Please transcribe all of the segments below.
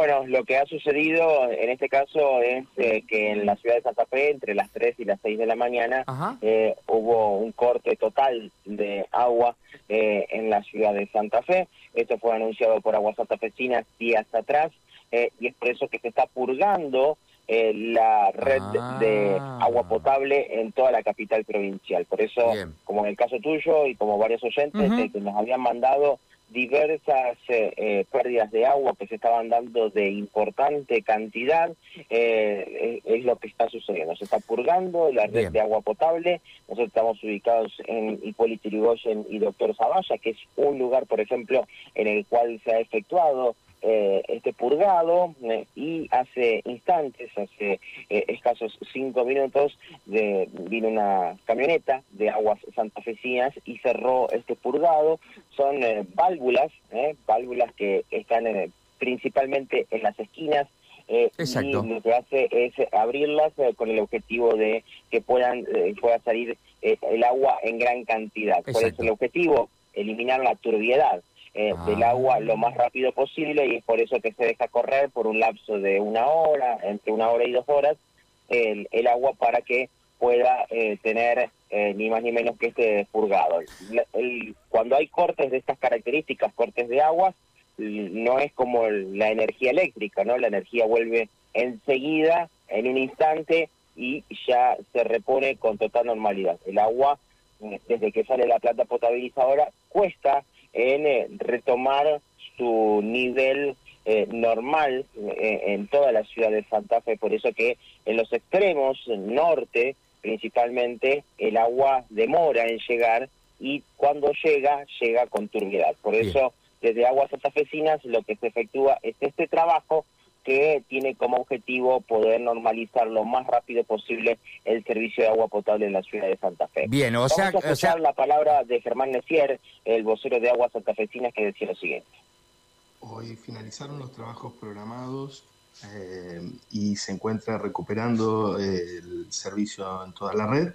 Bueno, lo que ha sucedido en este caso es eh, que en la ciudad de Santa Fe, entre las 3 y las 6 de la mañana, eh, hubo un corte total de agua eh, en la ciudad de Santa Fe. Esto fue anunciado por Aguas Santafesinas días atrás y es por eso que se está purgando la red de Ah. agua potable en toda la capital provincial. Por eso, Bien. como en el caso tuyo y como varios oyentes eh, que nos habían mandado diversas eh, eh, pérdidas de agua que se estaban dando de importante cantidad, eh, es, es lo que está sucediendo. Se está purgando la red Bien. de agua potable. Nosotros estamos ubicados en Hipólito Yrigoyen y Doctor Zavalla, que es un lugar, por ejemplo, en el cual se ha efectuado eh, este purgado eh, y hace instantes, hace eh, escasos cinco minutos, de, vino una camioneta de aguas santafesinas y cerró este purgado. Son eh, válvulas, eh, válvulas que están eh, principalmente en las esquinas. eh, Exacto. Y lo que hace es abrirlas eh, con el objetivo de que puedan eh, pueda salir eh, el agua en gran cantidad. ¿Cuál es Exacto. el objetivo? Eliminar la turbiedad eh, Ah. del agua lo más rápido posible y es por eso que se deja correr por un lapso de una hora, entre una hora y dos horas, el, el agua para que pueda eh, tener eh, ni más ni menos que este purgado. La- el- cuando hay cortes de estas características, cortes de agua, no es como el- la energía eléctrica, ¿no? La energía vuelve enseguida, en un instante, y ya se repone con total normalidad. El agua, eh, desde que sale la planta potabilizadora, cuesta en eh, retomar su nivel eh, normal eh, en toda la ciudad de Santa Fe. Por eso que en los extremos norte, principalmente, el agua demora en llegar y cuando llega, llega con turbiedad. Por Bien. eso, desde Aguas Santafesinas, lo que se efectúa es este trabajo que tiene como objetivo poder normalizar lo más rápido posible el servicio de agua potable en la ciudad de Santa Fe. Bien, o Vamos sea, a o escuchar sea, la palabra de Germán Necier, el vocero de Aguas Santafesinas, que decía lo siguiente. Hoy finalizaron los trabajos programados eh, y se encuentra recuperando eh, el servicio en toda la red.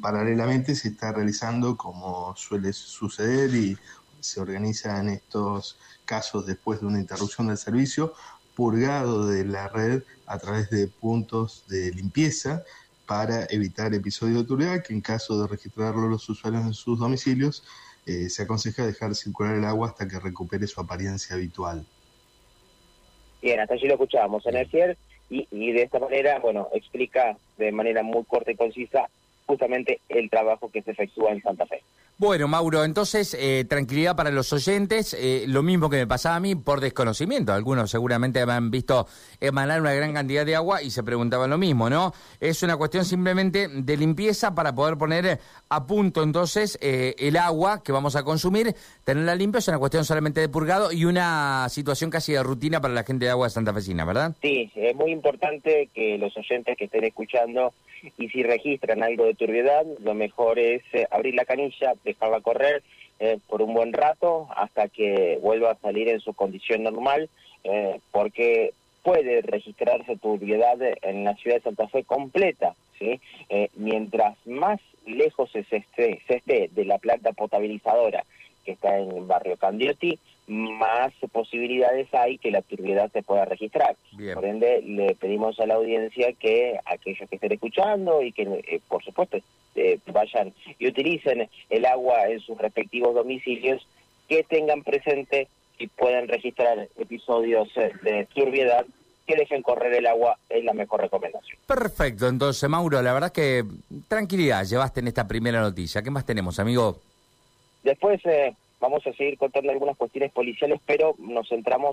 Paralelamente se está realizando, como suele suceder y se organiza en estos casos después de una interrupción del servicio, purgado de la red a través de puntos de limpieza para evitar episodios de turbiedad que en caso de registrarlo los usuarios en sus domicilios eh, se aconseja dejar circular el agua hasta que recupere su apariencia habitual. Bien, hasta allí lo escuchábamos en Necier y, y de esta manera, bueno, explica de manera muy corta y concisa justamente el trabajo que se efectúa en Santa Fe. Bueno, Mauro, entonces, eh, tranquilidad para los oyentes, eh, lo mismo que me pasaba a mí por desconocimiento. Algunos seguramente me han visto emanar una gran cantidad de agua y se preguntaban lo mismo, ¿no? Es una cuestión simplemente de limpieza para poder poner a punto entonces eh, el agua que vamos a consumir, tenerla limpia, es una cuestión solamente de purgado y una situación casi de rutina para la gente de agua de Santa Fecina, ¿verdad? Sí, es muy importante que los oyentes que estén escuchando y si registran algo de turbiedad, lo mejor es eh, abrir la canilla, dejarla correr eh, por un buen rato hasta que vuelva a salir en su condición normal, eh, porque puede registrarse turbiedad en la ciudad de Santa Fe completa, ¿sí? Eh, mientras más lejos se esté, se esté de la planta potabilizadora que está en el barrio Candioti, más posibilidades hay que la turbiedad se pueda registrar. Bien. Por ende, le pedimos a la audiencia que aquellos que estén escuchando y que, eh, por supuesto, eh, vayan y utilicen el agua en sus respectivos domicilios, que tengan presente y puedan registrar episodios eh, de turbiedad, que dejen correr el agua, es la mejor recomendación. Perfecto, entonces, Mauro, la verdad que tranquilidad llevaste en esta primera noticia. ¿Qué más tenemos, amigo? Después eh, vamos a seguir contando algunas cuestiones policiales, pero nos centramos